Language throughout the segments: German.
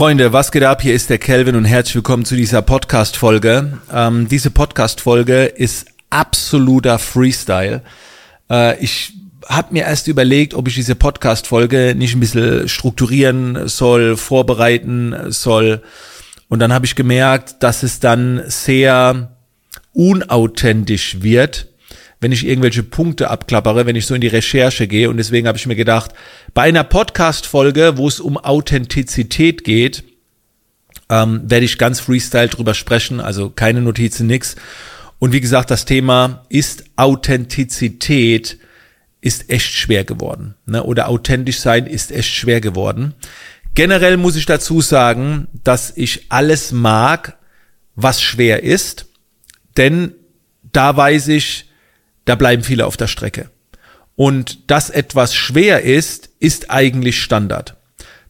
Freunde, was geht ab? Hier ist der Kelvin und herzlich willkommen zu dieser Podcast-Folge. Ähm, diese Podcast-Folge ist absoluter Freestyle. Äh, ich habe mir erst überlegt, ob ich diese Podcast-Folge nicht ein bisschen strukturieren soll, vorbereiten soll. Und dann habe ich gemerkt, dass es dann sehr unauthentisch wird wenn ich irgendwelche Punkte abklappere, wenn ich so in die Recherche gehe. Und deswegen habe ich mir gedacht, bei einer Podcast-Folge, wo es um Authentizität geht, ähm, werde ich ganz freestyle drüber sprechen, also keine Notizen, nix. Und wie gesagt, das Thema ist Authentizität ist echt schwer geworden. Ne? Oder authentisch sein ist echt schwer geworden. Generell muss ich dazu sagen, dass ich alles mag, was schwer ist, denn da weiß ich, da bleiben viele auf der Strecke. Und dass etwas schwer ist, ist eigentlich Standard.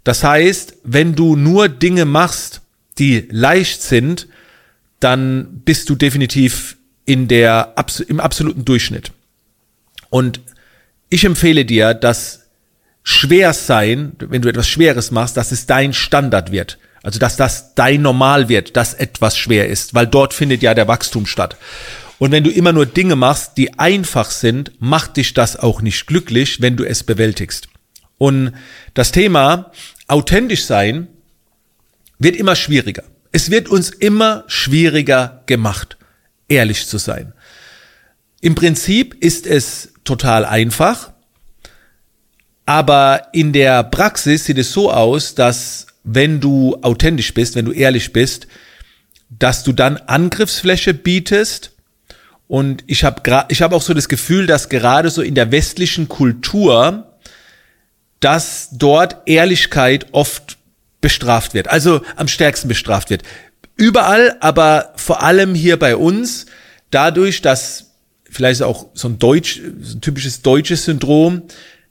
Das heißt, wenn du nur Dinge machst, die leicht sind, dann bist du definitiv in der, im absoluten Durchschnitt. Und ich empfehle dir, dass schwer sein, wenn du etwas Schweres machst, dass es dein Standard wird. Also, dass das dein Normal wird, dass etwas schwer ist, weil dort findet ja der Wachstum statt. Und wenn du immer nur Dinge machst, die einfach sind, macht dich das auch nicht glücklich, wenn du es bewältigst. Und das Thema authentisch sein wird immer schwieriger. Es wird uns immer schwieriger gemacht, ehrlich zu sein. Im Prinzip ist es total einfach, aber in der Praxis sieht es so aus, dass wenn du authentisch bist, wenn du ehrlich bist, dass du dann Angriffsfläche bietest und ich habe ich hab auch so das Gefühl, dass gerade so in der westlichen Kultur, dass dort Ehrlichkeit oft bestraft wird, also am stärksten bestraft wird. Überall, aber vor allem hier bei uns, dadurch, dass vielleicht auch so ein deutsch, so ein typisches deutsches Syndrom,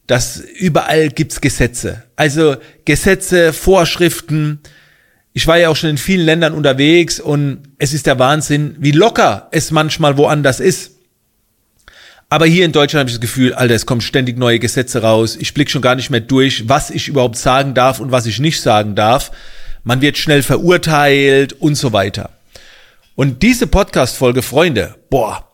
dass überall gibt's Gesetze. Also Gesetze, Vorschriften, ich war ja auch schon in vielen Ländern unterwegs und es ist der Wahnsinn, wie locker es manchmal woanders ist. Aber hier in Deutschland habe ich das Gefühl, Alter, es kommen ständig neue Gesetze raus. Ich blicke schon gar nicht mehr durch, was ich überhaupt sagen darf und was ich nicht sagen darf. Man wird schnell verurteilt und so weiter. Und diese Podcast-Folge, Freunde, boah,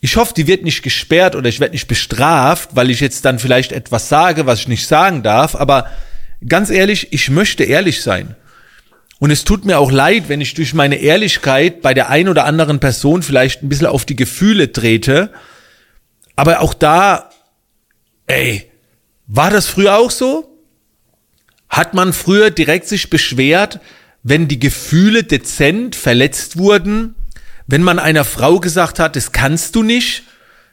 ich hoffe, die wird nicht gesperrt oder ich werde nicht bestraft, weil ich jetzt dann vielleicht etwas sage, was ich nicht sagen darf. Aber ganz ehrlich, ich möchte ehrlich sein. Und es tut mir auch leid, wenn ich durch meine Ehrlichkeit bei der ein oder anderen Person vielleicht ein bisschen auf die Gefühle trete. Aber auch da, ey, war das früher auch so? Hat man früher direkt sich beschwert, wenn die Gefühle dezent verletzt wurden? Wenn man einer Frau gesagt hat, das kannst du nicht?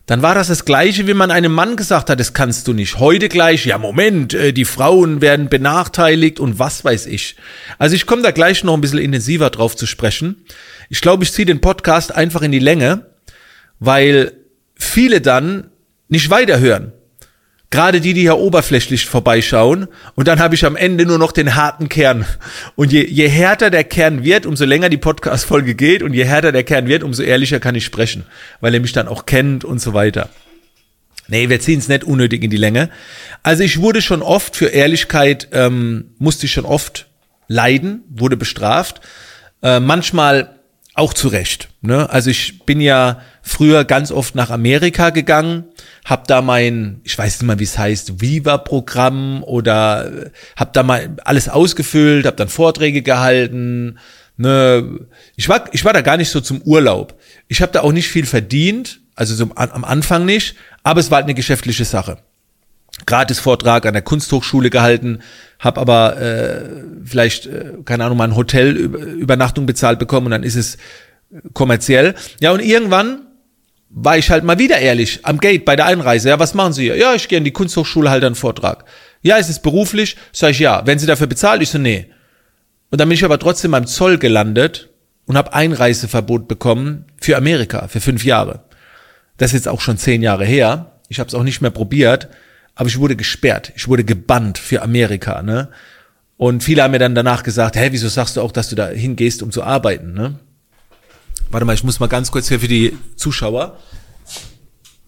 Dann war das das Gleiche, wie man einem Mann gesagt hat, das kannst du nicht. Heute gleich, ja Moment, äh, die Frauen werden benachteiligt und was weiß ich. Also ich komme da gleich noch ein bisschen intensiver drauf zu sprechen. Ich glaube, ich ziehe den Podcast einfach in die Länge, weil viele dann nicht weiterhören. Gerade die, die hier oberflächlich vorbeischauen. Und dann habe ich am Ende nur noch den harten Kern. Und je, je härter der Kern wird, umso länger die Podcast-Folge geht und je härter der Kern wird, umso ehrlicher kann ich sprechen. Weil er mich dann auch kennt und so weiter. Nee, wir ziehen es nicht unnötig in die Länge. Also ich wurde schon oft für Ehrlichkeit, ähm, musste ich schon oft leiden, wurde bestraft. Äh, manchmal auch zu Recht. Ne? Also ich bin ja früher ganz oft nach Amerika gegangen, habe da mein, ich weiß nicht mal, wie es heißt, Viva-Programm oder äh, habe da mal alles ausgefüllt, habe dann Vorträge gehalten. Ne? Ich war, ich war da gar nicht so zum Urlaub. Ich habe da auch nicht viel verdient, also so am Anfang nicht, aber es war halt eine geschäftliche Sache. Gratis-Vortrag an der Kunsthochschule gehalten, habe aber äh, vielleicht, äh, keine Ahnung, mal ein Hotelübernachtung bezahlt bekommen und dann ist es kommerziell. Ja, und irgendwann war ich halt mal wieder ehrlich am Gate bei der Einreise. Ja, was machen Sie hier? Ja, ich gehe in die Kunsthochschule, halt einen Vortrag. Ja, ist es beruflich? Sag ich ja. Wenn Sie dafür bezahlt? Ich so, nee. Und dann bin ich aber trotzdem beim Zoll gelandet und habe Einreiseverbot bekommen für Amerika, für fünf Jahre. Das ist jetzt auch schon zehn Jahre her. Ich habe es auch nicht mehr probiert aber ich wurde gesperrt, ich wurde gebannt für Amerika, ne? Und viele haben mir dann danach gesagt, hä, wieso sagst du auch, dass du da hingehst, um zu arbeiten, ne? Warte mal, ich muss mal ganz kurz hier für die Zuschauer.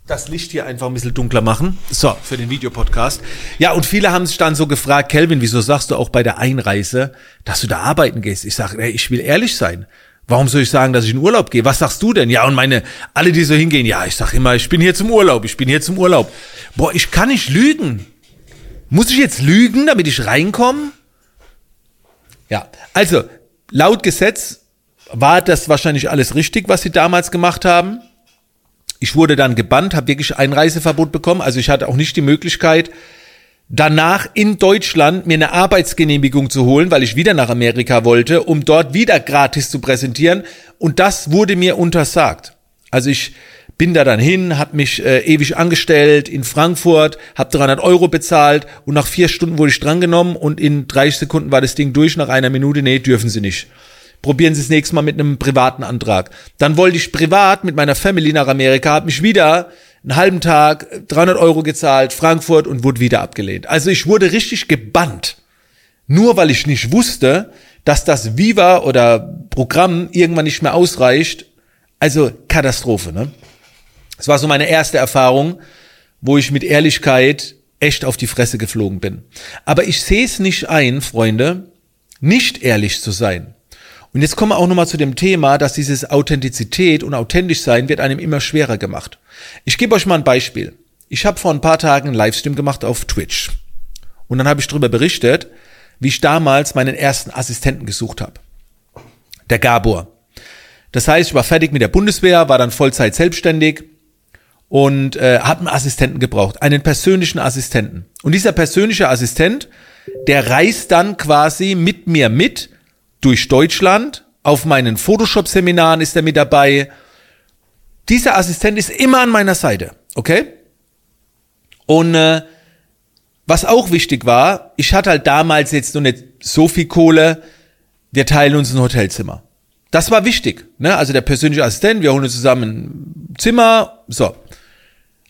das Licht hier einfach ein bisschen dunkler machen. So, für den Videopodcast. Ja, und viele haben sich dann so gefragt, Kelvin, wieso sagst du auch bei der Einreise, dass du da arbeiten gehst? Ich sage, ich will ehrlich sein. Warum soll ich sagen, dass ich in Urlaub gehe? Was sagst du denn? Ja, und meine, alle, die so hingehen, ja, ich sag immer, ich bin hier zum Urlaub, ich bin hier zum Urlaub. Boah, ich kann nicht lügen. Muss ich jetzt lügen, damit ich reinkomme? Ja, also, laut Gesetz war das wahrscheinlich alles richtig, was sie damals gemacht haben. Ich wurde dann gebannt, habe wirklich Einreiseverbot bekommen. Also ich hatte auch nicht die Möglichkeit, danach in Deutschland mir eine Arbeitsgenehmigung zu holen, weil ich wieder nach Amerika wollte, um dort wieder gratis zu präsentieren. Und das wurde mir untersagt. Also ich bin da dann hin, habe mich äh, ewig angestellt in Frankfurt, habe 300 Euro bezahlt und nach vier Stunden wurde ich drangenommen und in 30 Sekunden war das Ding durch, nach einer Minute, nee, dürfen Sie nicht. Probieren Sie es nächstes Mal mit einem privaten Antrag. Dann wollte ich privat mit meiner Family nach Amerika, habe mich wieder einen halben Tag 300 Euro gezahlt, Frankfurt und wurde wieder abgelehnt. Also ich wurde richtig gebannt. Nur weil ich nicht wusste, dass das Viva oder Programm irgendwann nicht mehr ausreicht. Also Katastrophe, ne? Das war so meine erste Erfahrung, wo ich mit Ehrlichkeit echt auf die Fresse geflogen bin. Aber ich sehe es nicht ein, Freunde, nicht ehrlich zu sein. Und jetzt kommen wir auch nochmal zu dem Thema, dass dieses Authentizität und authentisch sein wird einem immer schwerer gemacht. Ich gebe euch mal ein Beispiel. Ich habe vor ein paar Tagen einen Livestream gemacht auf Twitch. Und dann habe ich darüber berichtet, wie ich damals meinen ersten Assistenten gesucht habe. Der Gabor. Das heißt, ich war fertig mit der Bundeswehr, war dann Vollzeit selbstständig und äh, hat einen Assistenten gebraucht, einen persönlichen Assistenten. Und dieser persönliche Assistent, der reist dann quasi mit mir mit durch Deutschland. Auf meinen Photoshop-Seminaren ist er mit dabei. Dieser Assistent ist immer an meiner Seite, okay? Und äh, was auch wichtig war, ich hatte halt damals jetzt noch nicht so viel Kohle. Wir teilen uns ein Hotelzimmer. Das war wichtig. Ne? Also der persönliche Assistent, wir holen uns zusammen ein Zimmer. So.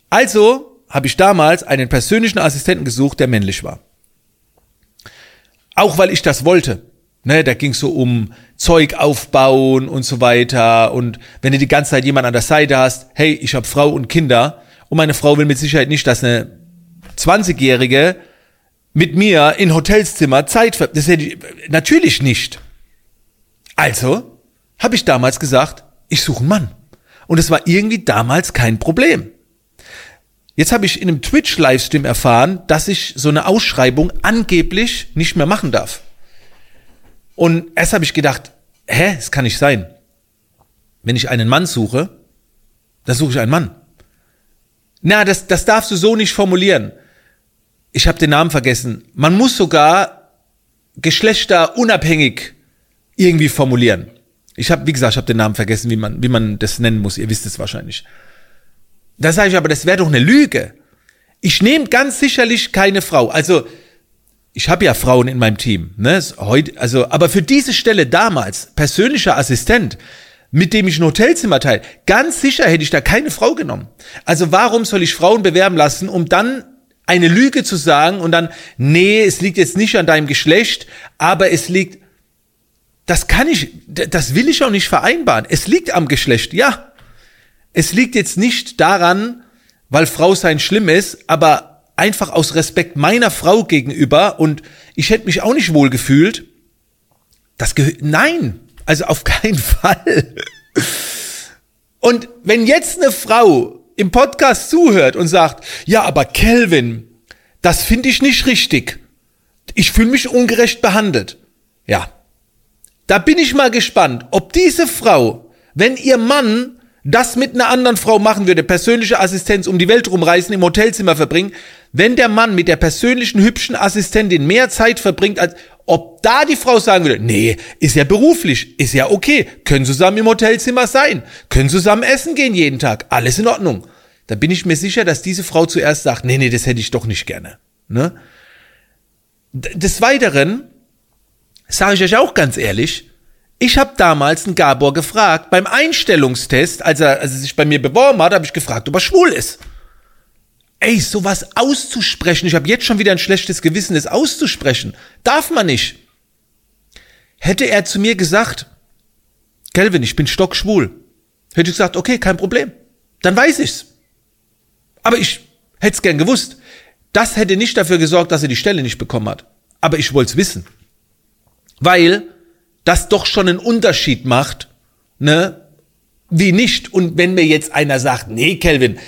Also habe ich damals einen persönlichen Assistenten gesucht, der männlich war. Auch weil ich das wollte. Ne, da ging es so um Zeug aufbauen und so weiter. Und wenn du die ganze Zeit jemand an der Seite hast, hey, ich habe Frau und Kinder und meine Frau will mit Sicherheit nicht, dass eine 20-Jährige mit mir in Hotelszimmer Zeit ver... Das hätte ich natürlich nicht. Also habe ich damals gesagt, ich suche einen Mann. Und es war irgendwie damals kein Problem. Jetzt habe ich in einem Twitch-Livestream erfahren, dass ich so eine Ausschreibung angeblich nicht mehr machen darf. Und erst habe ich gedacht, hä, das kann nicht sein. Wenn ich einen Mann suche, dann suche ich einen Mann. Na, das, das darfst du so nicht formulieren. Ich habe den Namen vergessen. Man muss sogar geschlechterunabhängig irgendwie formulieren. Ich habe, wie gesagt, ich habe den Namen vergessen, wie man, wie man das nennen muss. Ihr wisst es wahrscheinlich. Da sage ich aber, das wäre doch eine Lüge. Ich nehme ganz sicherlich keine Frau. Also ich habe ja Frauen in meinem Team, ne? Heute, also, aber für diese Stelle damals, persönlicher Assistent, mit dem ich ein Hotelzimmer teile, ganz sicher hätte ich da keine Frau genommen. Also warum soll ich Frauen bewerben lassen, um dann eine Lüge zu sagen und dann, nee, es liegt jetzt nicht an deinem Geschlecht, aber es liegt, das kann ich, das will ich auch nicht vereinbaren. Es liegt am Geschlecht, ja. Es liegt jetzt nicht daran, weil Frau sein schlimm ist, aber einfach aus Respekt meiner Frau gegenüber und ich hätte mich auch nicht wohl gefühlt. Das gehört, nein, also auf keinen Fall. Und wenn jetzt eine Frau im Podcast zuhört und sagt, ja, aber Kelvin, das finde ich nicht richtig. Ich fühle mich ungerecht behandelt. Ja. Da bin ich mal gespannt, ob diese Frau, wenn ihr Mann das mit einer anderen Frau machen würde, persönliche Assistenz um die Welt rumreisen, im Hotelzimmer verbringen, wenn der Mann mit der persönlichen hübschen Assistentin mehr Zeit verbringt, als ob da die Frau sagen würde, nee, ist ja beruflich, ist ja okay, können zusammen im Hotelzimmer sein, können zusammen essen gehen jeden Tag, alles in Ordnung. Da bin ich mir sicher, dass diese Frau zuerst sagt, nee, nee, das hätte ich doch nicht gerne. Ne? Des Weiteren sage ich euch auch ganz ehrlich, ich habe damals einen Gabor gefragt, beim Einstellungstest, als er, als er sich bei mir beworben hat, habe ich gefragt, ob er schwul ist. Ey, sowas auszusprechen, ich habe jetzt schon wieder ein schlechtes Gewissen, das auszusprechen. Darf man nicht. Hätte er zu mir gesagt, Kelvin, ich bin stockschwul, hätte ich gesagt, okay, kein Problem. Dann weiß ich's. Aber ich hätte es gern gewusst. Das hätte nicht dafür gesorgt, dass er die Stelle nicht bekommen hat. Aber ich wollte es wissen. Weil das doch schon einen Unterschied macht, ne? Wie nicht. Und wenn mir jetzt einer sagt, nee, Kelvin,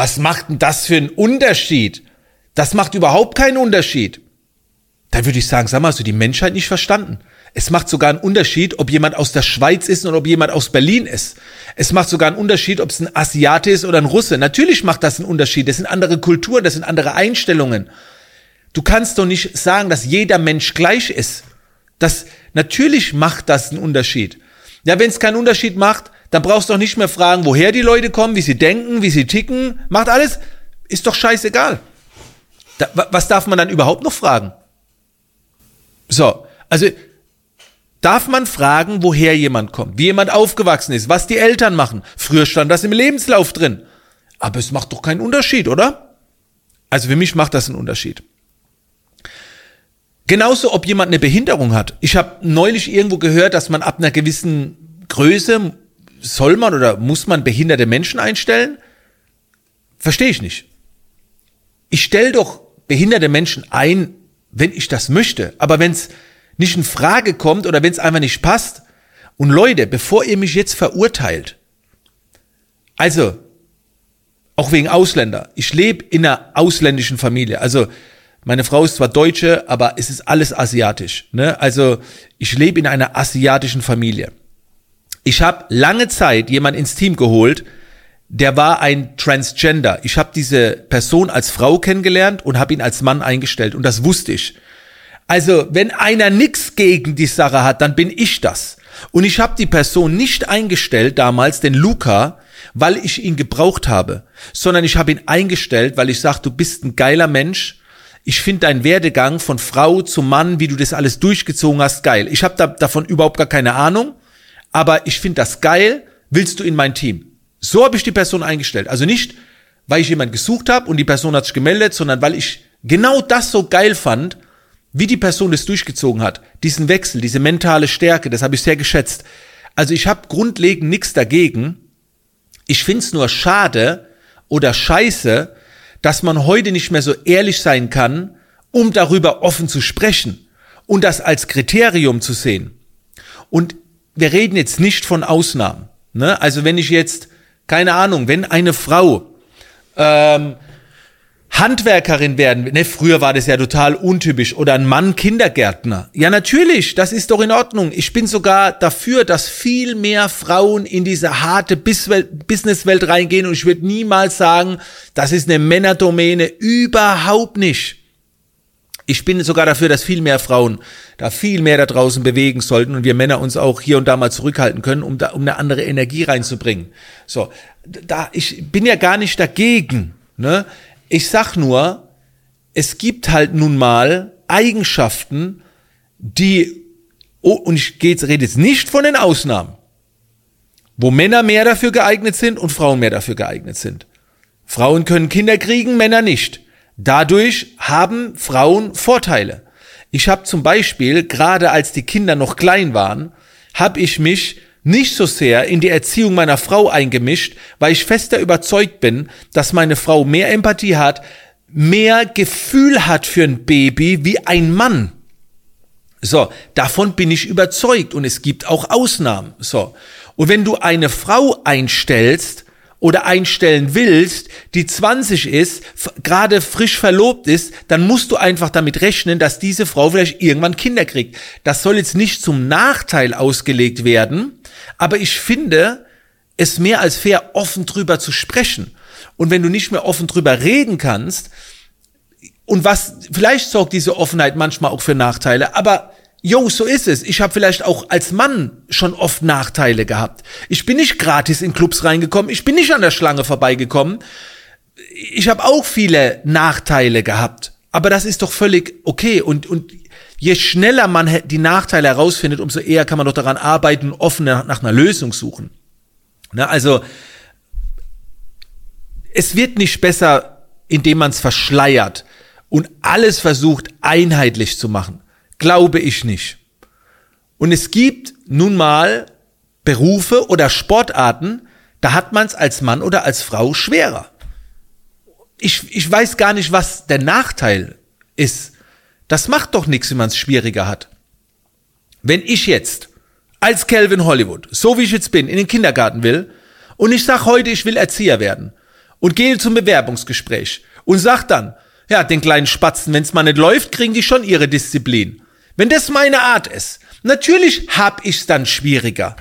was macht denn das für einen Unterschied? Das macht überhaupt keinen Unterschied. Dann würde ich sagen, sag mal, hast du die Menschheit nicht verstanden? Es macht sogar einen Unterschied, ob jemand aus der Schweiz ist oder ob jemand aus Berlin ist. Es macht sogar einen Unterschied, ob es ein Asiate ist oder ein Russe. Natürlich macht das einen Unterschied. Das sind andere Kulturen, das sind andere Einstellungen. Du kannst doch nicht sagen, dass jeder Mensch gleich ist. Das, natürlich macht das einen Unterschied. Ja, wenn es keinen Unterschied macht, dann brauchst du doch nicht mehr fragen, woher die Leute kommen, wie sie denken, wie sie ticken. Macht alles. Ist doch scheißegal. Da, was darf man dann überhaupt noch fragen? So, also darf man fragen, woher jemand kommt, wie jemand aufgewachsen ist, was die Eltern machen. Früher stand das im Lebenslauf drin. Aber es macht doch keinen Unterschied, oder? Also für mich macht das einen Unterschied. Genauso, ob jemand eine Behinderung hat. Ich habe neulich irgendwo gehört, dass man ab einer gewissen Größe soll man oder muss man behinderte Menschen einstellen? Verstehe ich nicht. Ich stelle doch behinderte Menschen ein, wenn ich das möchte. Aber wenn es nicht in Frage kommt oder wenn es einfach nicht passt. Und Leute, bevor ihr mich jetzt verurteilt, also auch wegen Ausländer, ich lebe in einer ausländischen Familie. Also meine Frau ist zwar Deutsche, aber es ist alles asiatisch. Ne? Also ich lebe in einer asiatischen Familie. Ich habe lange Zeit jemand ins Team geholt, der war ein Transgender. Ich habe diese Person als Frau kennengelernt und habe ihn als Mann eingestellt und das wusste ich. Also, wenn einer nix gegen die Sache hat, dann bin ich das. Und ich habe die Person nicht eingestellt damals, den Luca, weil ich ihn gebraucht habe, sondern ich habe ihn eingestellt, weil ich sage, du bist ein geiler Mensch. Ich finde deinen Werdegang von Frau zu Mann, wie du das alles durchgezogen hast, geil. Ich habe da, davon überhaupt gar keine Ahnung, aber ich finde das geil. Willst du in mein Team? So habe ich die Person eingestellt. Also nicht, weil ich jemand gesucht habe und die Person hat sich gemeldet, sondern weil ich genau das so geil fand wie die Person das durchgezogen hat, diesen Wechsel, diese mentale Stärke, das habe ich sehr geschätzt. Also ich habe grundlegend nichts dagegen. Ich find's nur schade oder scheiße, dass man heute nicht mehr so ehrlich sein kann, um darüber offen zu sprechen und das als Kriterium zu sehen. Und wir reden jetzt nicht von Ausnahmen. Ne? Also wenn ich jetzt, keine Ahnung, wenn eine Frau ähm, Handwerkerin werden. Ne, früher war das ja total untypisch. Oder ein Mann Kindergärtner. Ja, natürlich, das ist doch in Ordnung. Ich bin sogar dafür, dass viel mehr Frauen in diese harte Businesswelt reingehen und ich würde niemals sagen, das ist eine Männerdomäne. Überhaupt nicht. Ich bin sogar dafür, dass viel mehr Frauen da viel mehr da draußen bewegen sollten und wir Männer uns auch hier und da mal zurückhalten können, um da, um eine andere Energie reinzubringen. So, da, ich bin ja gar nicht dagegen, ne? Ich sag nur, es gibt halt nun mal Eigenschaften, die, oh, und ich gehe rede jetzt nicht von den Ausnahmen, wo Männer mehr dafür geeignet sind und Frauen mehr dafür geeignet sind. Frauen können Kinder kriegen, Männer nicht. Dadurch haben Frauen Vorteile. Ich habe zum Beispiel, gerade als die Kinder noch klein waren, habe ich mich nicht so sehr in die Erziehung meiner Frau eingemischt, weil ich fester überzeugt bin, dass meine Frau mehr Empathie hat, mehr Gefühl hat für ein Baby wie ein Mann. So, davon bin ich überzeugt und es gibt auch Ausnahmen. So. Und wenn du eine Frau einstellst, oder einstellen willst, die 20 ist, gerade frisch verlobt ist, dann musst du einfach damit rechnen, dass diese Frau vielleicht irgendwann Kinder kriegt. Das soll jetzt nicht zum Nachteil ausgelegt werden, aber ich finde es mehr als fair, offen drüber zu sprechen. Und wenn du nicht mehr offen drüber reden kannst, und was, vielleicht sorgt diese Offenheit manchmal auch für Nachteile, aber Jo, so ist es. Ich habe vielleicht auch als Mann schon oft Nachteile gehabt. Ich bin nicht gratis in Clubs reingekommen, ich bin nicht an der Schlange vorbeigekommen. Ich habe auch viele Nachteile gehabt. Aber das ist doch völlig okay. Und, und je schneller man die Nachteile herausfindet, umso eher kann man doch daran arbeiten, offen nach einer Lösung suchen. Ne, also, es wird nicht besser, indem man es verschleiert und alles versucht, einheitlich zu machen. Glaube ich nicht. Und es gibt nun mal Berufe oder Sportarten, da hat man es als Mann oder als Frau schwerer. ich, ich weiß gar nicht, was der Nachteil ist. Das macht doch nichts, wenn man es schwieriger hat. Wenn ich jetzt als Calvin Hollywood, so wie ich jetzt bin, in den Kindergarten will und ich sag heute, ich will Erzieher werden und gehe zum Bewerbungsgespräch und sag dann, ja, den kleinen Spatzen, wenn es mal nicht läuft, kriegen die schon ihre Disziplin. Wenn das meine Art ist, natürlich hab ich's dann schwieriger.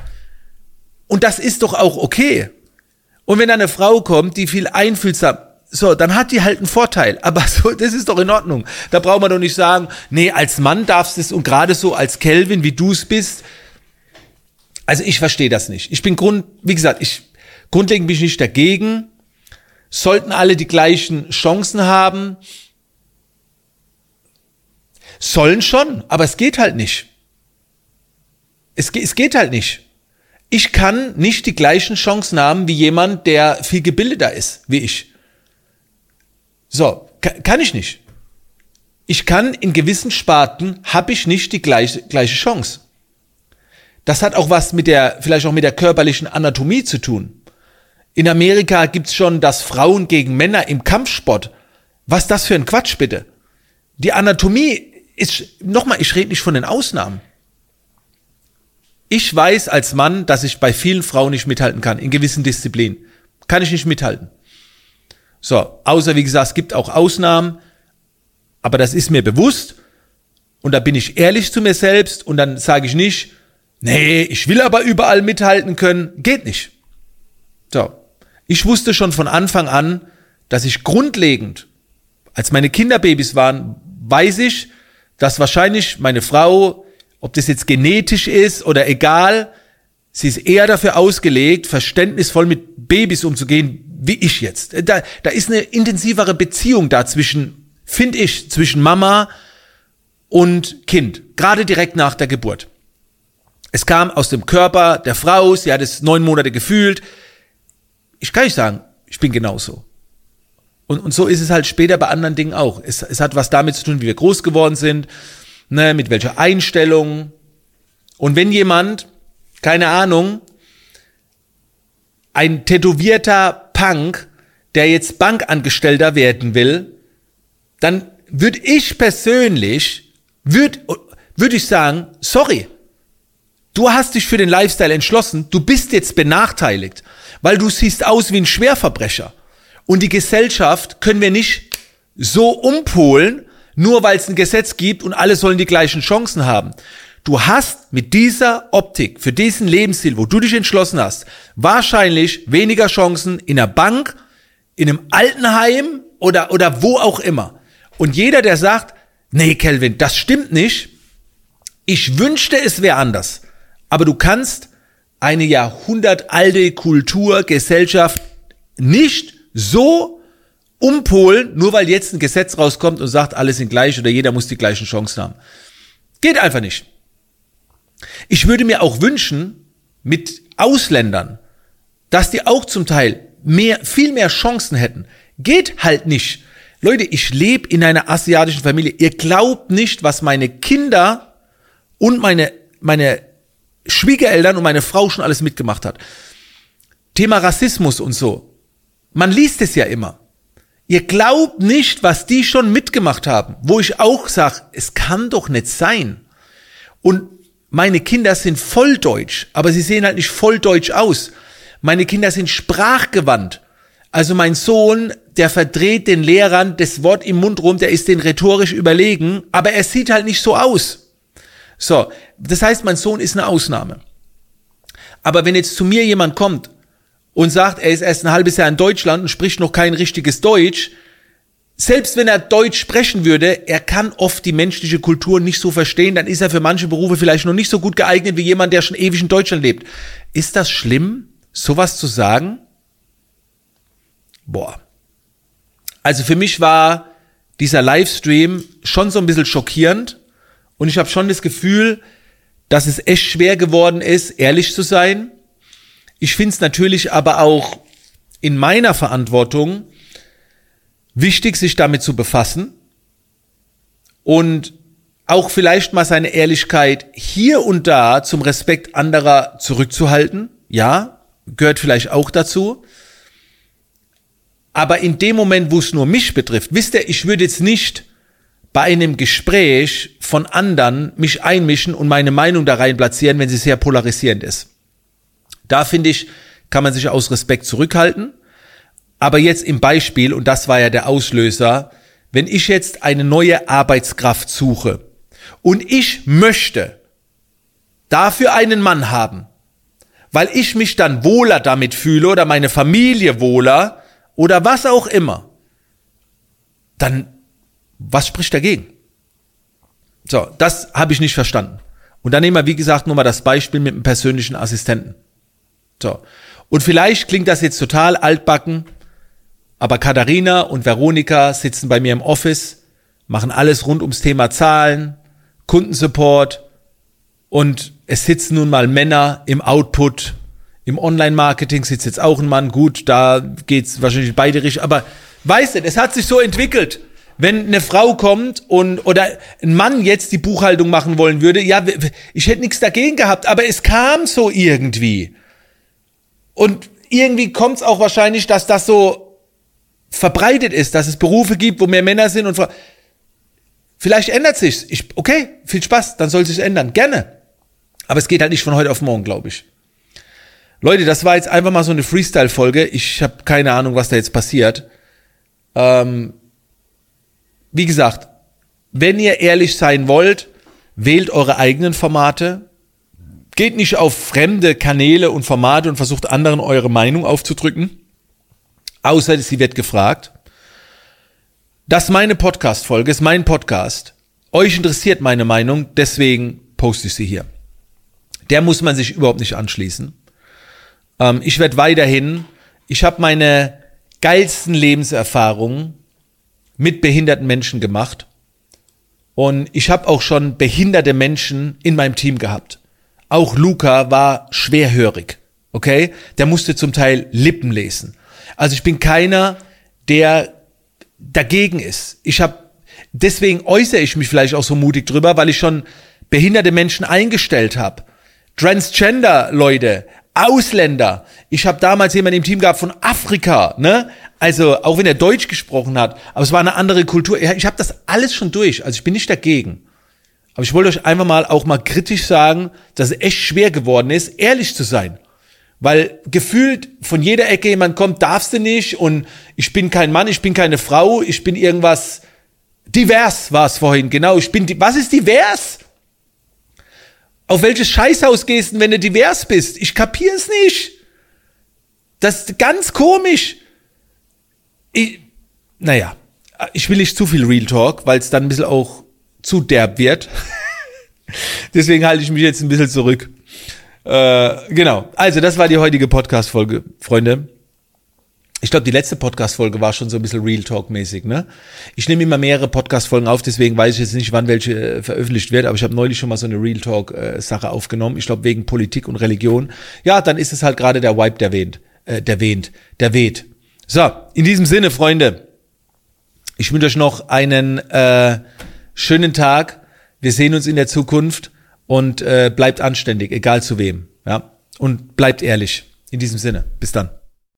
Und das ist doch auch okay. Und wenn eine Frau kommt, die viel einfühlsam, so, dann hat die halt einen Vorteil. Aber so, das ist doch in Ordnung. Da braucht man doch nicht sagen, nee, als Mann darfst du es und gerade so als Kelvin, wie du es bist. Also ich verstehe das nicht. Ich bin grund, wie gesagt, ich grundlegend bin ich nicht dagegen. Sollten alle die gleichen Chancen haben? Sollen schon, aber es geht halt nicht. Es, es geht halt nicht. Ich kann nicht die gleichen Chancen haben wie jemand, der viel gebildeter ist, wie ich. So, kann ich nicht. Ich kann in gewissen Sparten, habe ich nicht die gleiche, gleiche Chance. Das hat auch was mit der, vielleicht auch mit der körperlichen Anatomie zu tun. In Amerika gibt's schon das Frauen gegen Männer im Kampfsport. Was das für ein Quatsch bitte? Die Anatomie ist, nochmal, ich rede nicht von den Ausnahmen. Ich weiß als Mann, dass ich bei vielen Frauen nicht mithalten kann, in gewissen Disziplinen. Kann ich nicht mithalten. So, außer wie gesagt, es gibt auch Ausnahmen, aber das ist mir bewusst und da bin ich ehrlich zu mir selbst und dann sage ich nicht, nee, ich will aber überall mithalten können, geht nicht. So, ich wusste schon von Anfang an, dass ich grundlegend, als meine Kinderbabys waren, weiß ich, dass wahrscheinlich meine Frau ob das jetzt genetisch ist oder egal, sie ist eher dafür ausgelegt, verständnisvoll mit Babys umzugehen, wie ich jetzt. Da, da ist eine intensivere Beziehung da zwischen, finde ich, zwischen Mama und Kind, gerade direkt nach der Geburt. Es kam aus dem Körper der Frau, sie hat es neun Monate gefühlt. Ich kann nicht sagen, ich bin genauso. Und, und so ist es halt später bei anderen Dingen auch. Es, es hat was damit zu tun, wie wir groß geworden sind ne, mit welcher Einstellung. Und wenn jemand, keine Ahnung, ein tätowierter Punk, der jetzt Bankangestellter werden will, dann würde ich persönlich, würde würd ich sagen, sorry, du hast dich für den Lifestyle entschlossen, du bist jetzt benachteiligt, weil du siehst aus wie ein Schwerverbrecher. Und die Gesellschaft können wir nicht so umpolen, nur weil es ein Gesetz gibt und alle sollen die gleichen Chancen haben. Du hast mit dieser Optik, für diesen Lebensstil, wo du dich entschlossen hast, wahrscheinlich weniger Chancen in der Bank, in einem Altenheim oder, oder wo auch immer. Und jeder, der sagt, nee, Kelvin, das stimmt nicht, ich wünschte, es wäre anders. Aber du kannst eine jahrhundertalte Kultur, Gesellschaft nicht so umpolen, nur weil jetzt ein Gesetz rauskommt und sagt, alle sind gleich oder jeder muss die gleichen Chancen haben. Geht einfach nicht. Ich würde mir auch wünschen, mit Ausländern, dass die auch zum Teil mehr, viel mehr Chancen hätten. Geht halt nicht. Leute, ich lebe in einer asiatischen Familie. Ihr glaubt nicht, was meine Kinder und meine, meine Schwiegereltern und meine Frau schon alles mitgemacht hat. Thema Rassismus und so. Man liest es ja immer. Ihr glaubt nicht, was die schon mitgemacht haben, wo ich auch sage, es kann doch nicht sein. Und meine Kinder sind voll deutsch, aber sie sehen halt nicht voll deutsch aus. Meine Kinder sind sprachgewandt. Also mein Sohn, der verdreht den Lehrern das Wort im Mund rum, der ist den rhetorisch überlegen, aber er sieht halt nicht so aus. So, das heißt, mein Sohn ist eine Ausnahme. Aber wenn jetzt zu mir jemand kommt und sagt, er ist erst ein halbes Jahr in Deutschland und spricht noch kein richtiges Deutsch, selbst wenn er Deutsch sprechen würde, er kann oft die menschliche Kultur nicht so verstehen, dann ist er für manche Berufe vielleicht noch nicht so gut geeignet wie jemand, der schon ewig in Deutschland lebt. Ist das schlimm, sowas zu sagen? Boah. Also für mich war dieser Livestream schon so ein bisschen schockierend und ich habe schon das Gefühl, dass es echt schwer geworden ist, ehrlich zu sein ich finde es natürlich aber auch in meiner Verantwortung wichtig, sich damit zu befassen und auch vielleicht mal seine Ehrlichkeit hier und da zum Respekt anderer zurückzuhalten. Ja, gehört vielleicht auch dazu. Aber in dem Moment, wo es nur mich betrifft, wisst ihr, ich würde jetzt nicht bei einem Gespräch von anderen mich einmischen und meine Meinung da rein platzieren, wenn sie sehr polarisierend ist. Da finde ich, kann man sich aus Respekt zurückhalten. Aber jetzt im Beispiel, und das war ja der Auslöser, wenn ich jetzt eine neue Arbeitskraft suche und ich möchte dafür einen Mann haben, weil ich mich dann wohler damit fühle oder meine Familie wohler oder was auch immer, dann was spricht dagegen? So, das habe ich nicht verstanden. Und dann nehmen wir, wie gesagt, nur mal das Beispiel mit dem persönlichen Assistenten. So. Und vielleicht klingt das jetzt total altbacken, aber Katharina und Veronika sitzen bei mir im Office, machen alles rund ums Thema Zahlen, Kundensupport und es sitzen nun mal Männer im Output, im Online-Marketing sitzt jetzt auch ein Mann. Gut, da geht's wahrscheinlich beide richtig, aber weißt du, es hat sich so entwickelt wenn eine Frau kommt und oder ein Mann jetzt die Buchhaltung machen wollen würde, ja, ich hätte nichts dagegen gehabt, aber es kam so irgendwie. Und irgendwie kommt es auch wahrscheinlich, dass das so verbreitet ist, dass es Berufe gibt, wo mehr Männer sind und Frauen. Vielleicht ändert sich's. Ich, okay, viel Spaß, dann soll sich's ändern. Gerne. Aber es geht halt nicht von heute auf morgen, glaube ich. Leute, das war jetzt einfach mal so eine Freestyle-Folge. Ich habe keine Ahnung, was da jetzt passiert. Ähm, wie gesagt, wenn ihr ehrlich sein wollt, wählt eure eigenen Formate. Geht nicht auf fremde Kanäle und Formate und versucht anderen eure Meinung aufzudrücken. Außer sie wird gefragt. Das ist meine Podcast-Folge, ist mein Podcast. Euch interessiert meine Meinung, deswegen poste ich sie hier. Der muss man sich überhaupt nicht anschließen. Ähm, ich werde weiterhin, ich habe meine geilsten Lebenserfahrungen mit behinderten Menschen gemacht. Und ich habe auch schon behinderte Menschen in meinem Team gehabt. Auch Luca war schwerhörig. Okay? Der musste zum Teil Lippen lesen. Also ich bin keiner, der dagegen ist. Ich habe deswegen äußere ich mich vielleicht auch so mutig drüber, weil ich schon behinderte Menschen eingestellt habe. Transgender Leute, Ausländer. Ich habe damals jemanden im Team gehabt von Afrika, ne? Also auch wenn er Deutsch gesprochen hat, aber es war eine andere Kultur. Ich habe das alles schon durch, also ich bin nicht dagegen. Aber ich wollte euch einfach mal auch mal kritisch sagen, dass es echt schwer geworden ist, ehrlich zu sein. Weil gefühlt von jeder Ecke jemand kommt, darfst du nicht und ich bin kein Mann, ich bin keine Frau, ich bin irgendwas divers war es vorhin, genau, ich bin, was ist divers? Auf welches Scheißhaus gehst du, wenn du divers bist? Ich kapier's nicht. Das ist ganz komisch ich, naja, ich will nicht zu viel Real Talk, weil es dann ein bisschen auch zu derb wird. Deswegen halte ich mich jetzt ein bisschen zurück. Äh, genau. Also, das war die heutige Podcast-Folge, Freunde. Ich glaube, die letzte Podcast-Folge war schon so ein bisschen Real Talk-mäßig, ne? Ich nehme immer mehrere Podcast-Folgen auf, deswegen weiß ich jetzt nicht, wann welche äh, veröffentlicht wird, aber ich habe neulich schon mal so eine Real Talk-Sache äh, aufgenommen. Ich glaube, wegen Politik und Religion. Ja, dann ist es halt gerade der Wipe, der weht. Äh, der weht. Der weht. So, in diesem Sinne, Freunde, ich wünsche euch noch einen äh, schönen Tag. Wir sehen uns in der Zukunft und äh, bleibt anständig, egal zu wem. Ja? Und bleibt ehrlich. In diesem Sinne, bis dann.